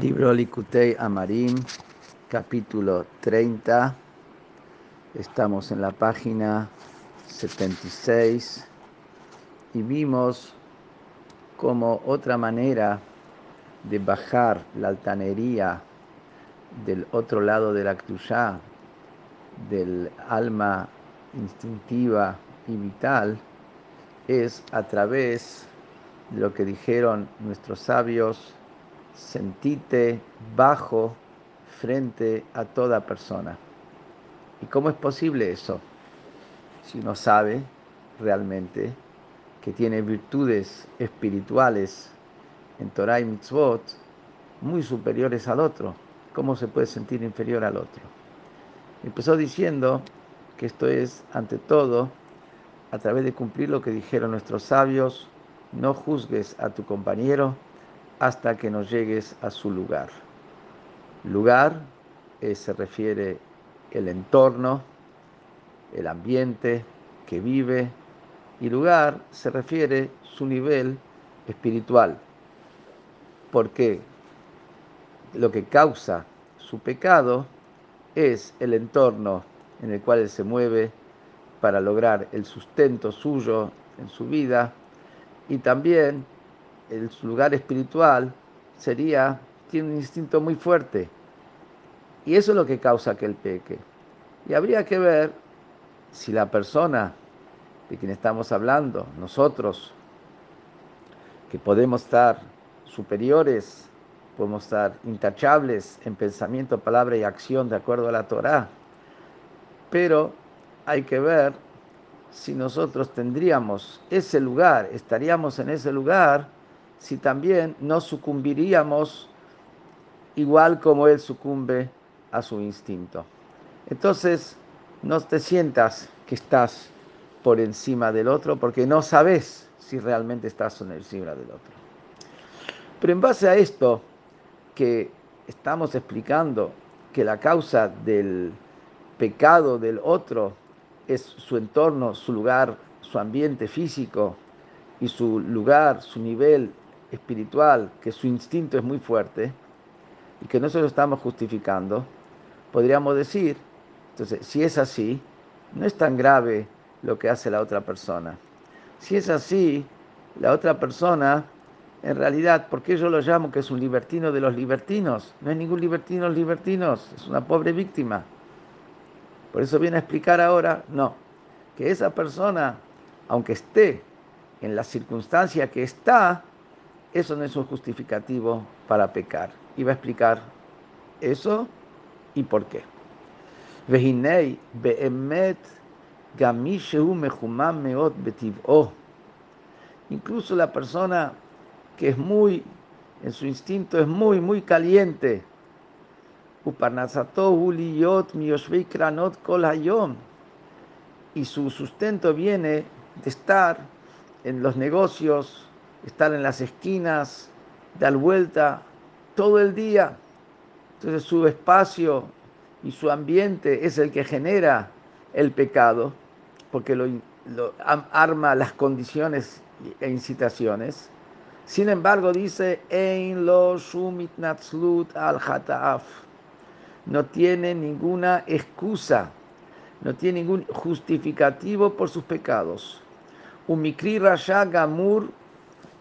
Libro Likutei Amarim, capítulo 30. Estamos en la página 76 y vimos como otra manera de bajar la altanería del otro lado de la del alma instintiva y vital, es a través de lo que dijeron nuestros sabios sentite bajo frente a toda persona. ¿Y cómo es posible eso? Si uno sabe realmente que tiene virtudes espirituales en Torah y Mitzvot muy superiores al otro, ¿cómo se puede sentir inferior al otro? Empezó diciendo que esto es, ante todo, a través de cumplir lo que dijeron nuestros sabios, no juzgues a tu compañero hasta que no llegues a su lugar. Lugar eh, se refiere el entorno, el ambiente que vive y lugar se refiere su nivel espiritual. Porque lo que causa su pecado es el entorno en el cual él se mueve para lograr el sustento suyo en su vida y también el lugar espiritual sería, tiene un instinto muy fuerte. Y eso es lo que causa que el peque. Y habría que ver si la persona de quien estamos hablando, nosotros, que podemos estar superiores, podemos estar intachables en pensamiento, palabra y acción de acuerdo a la Torah, pero hay que ver si nosotros tendríamos ese lugar, estaríamos en ese lugar si también no sucumbiríamos igual como él sucumbe a su instinto. Entonces, no te sientas que estás por encima del otro porque no sabes si realmente estás por encima del otro. Pero en base a esto que estamos explicando que la causa del pecado del otro es su entorno, su lugar, su ambiente físico y su lugar, su nivel espiritual, que su instinto es muy fuerte y que no se lo estamos justificando, podríamos decir, entonces, si es así, no es tan grave lo que hace la otra persona. Si es así, la otra persona, en realidad, ¿por qué yo lo llamo que es un libertino de los libertinos? No es ningún libertino de los libertinos, es una pobre víctima. Por eso viene a explicar ahora, no, que esa persona, aunque esté en la circunstancia que está, eso no es un justificativo para pecar. Y va a explicar eso y por qué. Incluso la persona que es muy, en su instinto es muy, muy caliente. Y su sustento viene de estar en los negocios, estar en las esquinas, dar vuelta todo el día. Entonces su espacio y su ambiente es el que genera el pecado, porque lo, arma las condiciones e incitaciones. Sin embargo, dice, Ein lo al No tiene ninguna excusa, no tiene ningún justificativo por sus pecados. Umikri Rasha Gamur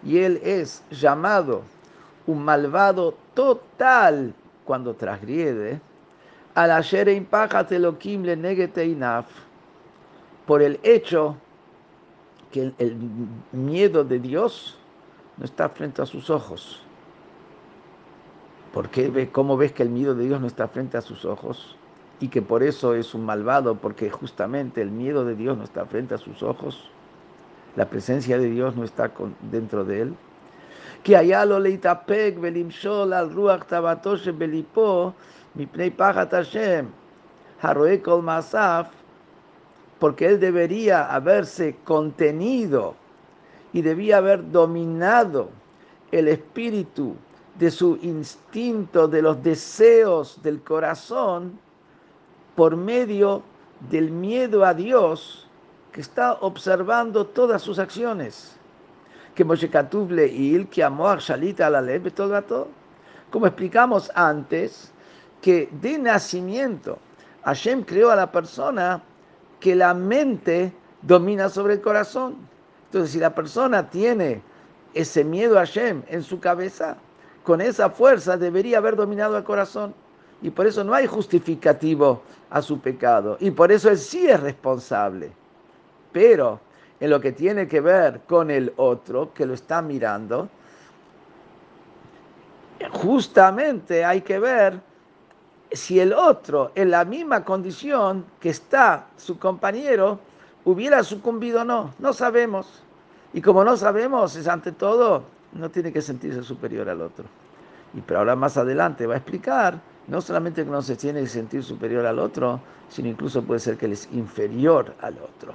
y él es llamado un malvado total cuando transgrede, a la por el hecho que el, miedo de Dios no está frente a sus ojos. ¿Por qué? ¿Cómo ves que el miedo de Dios no está frente a sus ojos? Y que por eso es un malvado, porque justamente el miedo de Dios no está frente a sus ojos la presencia de Dios no está dentro de él. Que allá lo leitapek belimshol al ruach tabatoshe belipo mipnei pachat Hashem haroe masaf porque él debería haberse contenido y debía haber dominado el espíritu de su instinto, de los deseos del corazón, por medio del miedo a Dios que está observando todas sus acciones. Que Moshe Katuv il que amor Shalita la leve todo Como explicamos antes, que de nacimiento Hashem creó a la persona que la mente domina sobre el corazón. Entonces, si la persona tiene ese miedo a Hashem en su cabeza, con esa fuerza debería haber dominado el corazón. Y por eso no hay justificativo a su pecado. Y por eso él sí es responsable. Pero en lo que tiene que ver con el otro que lo está mirando, justamente hay que ver si el otro en la misma condición que está su compañero hubiera sucumbido o no. No sabemos. Y como no sabemos, es ante todo, no tiene que sentirse superior al otro. Y pero ahora más adelante va a explicar, no solamente que no se tiene que sentir superior al otro, sino incluso puede ser que él es inferior al otro.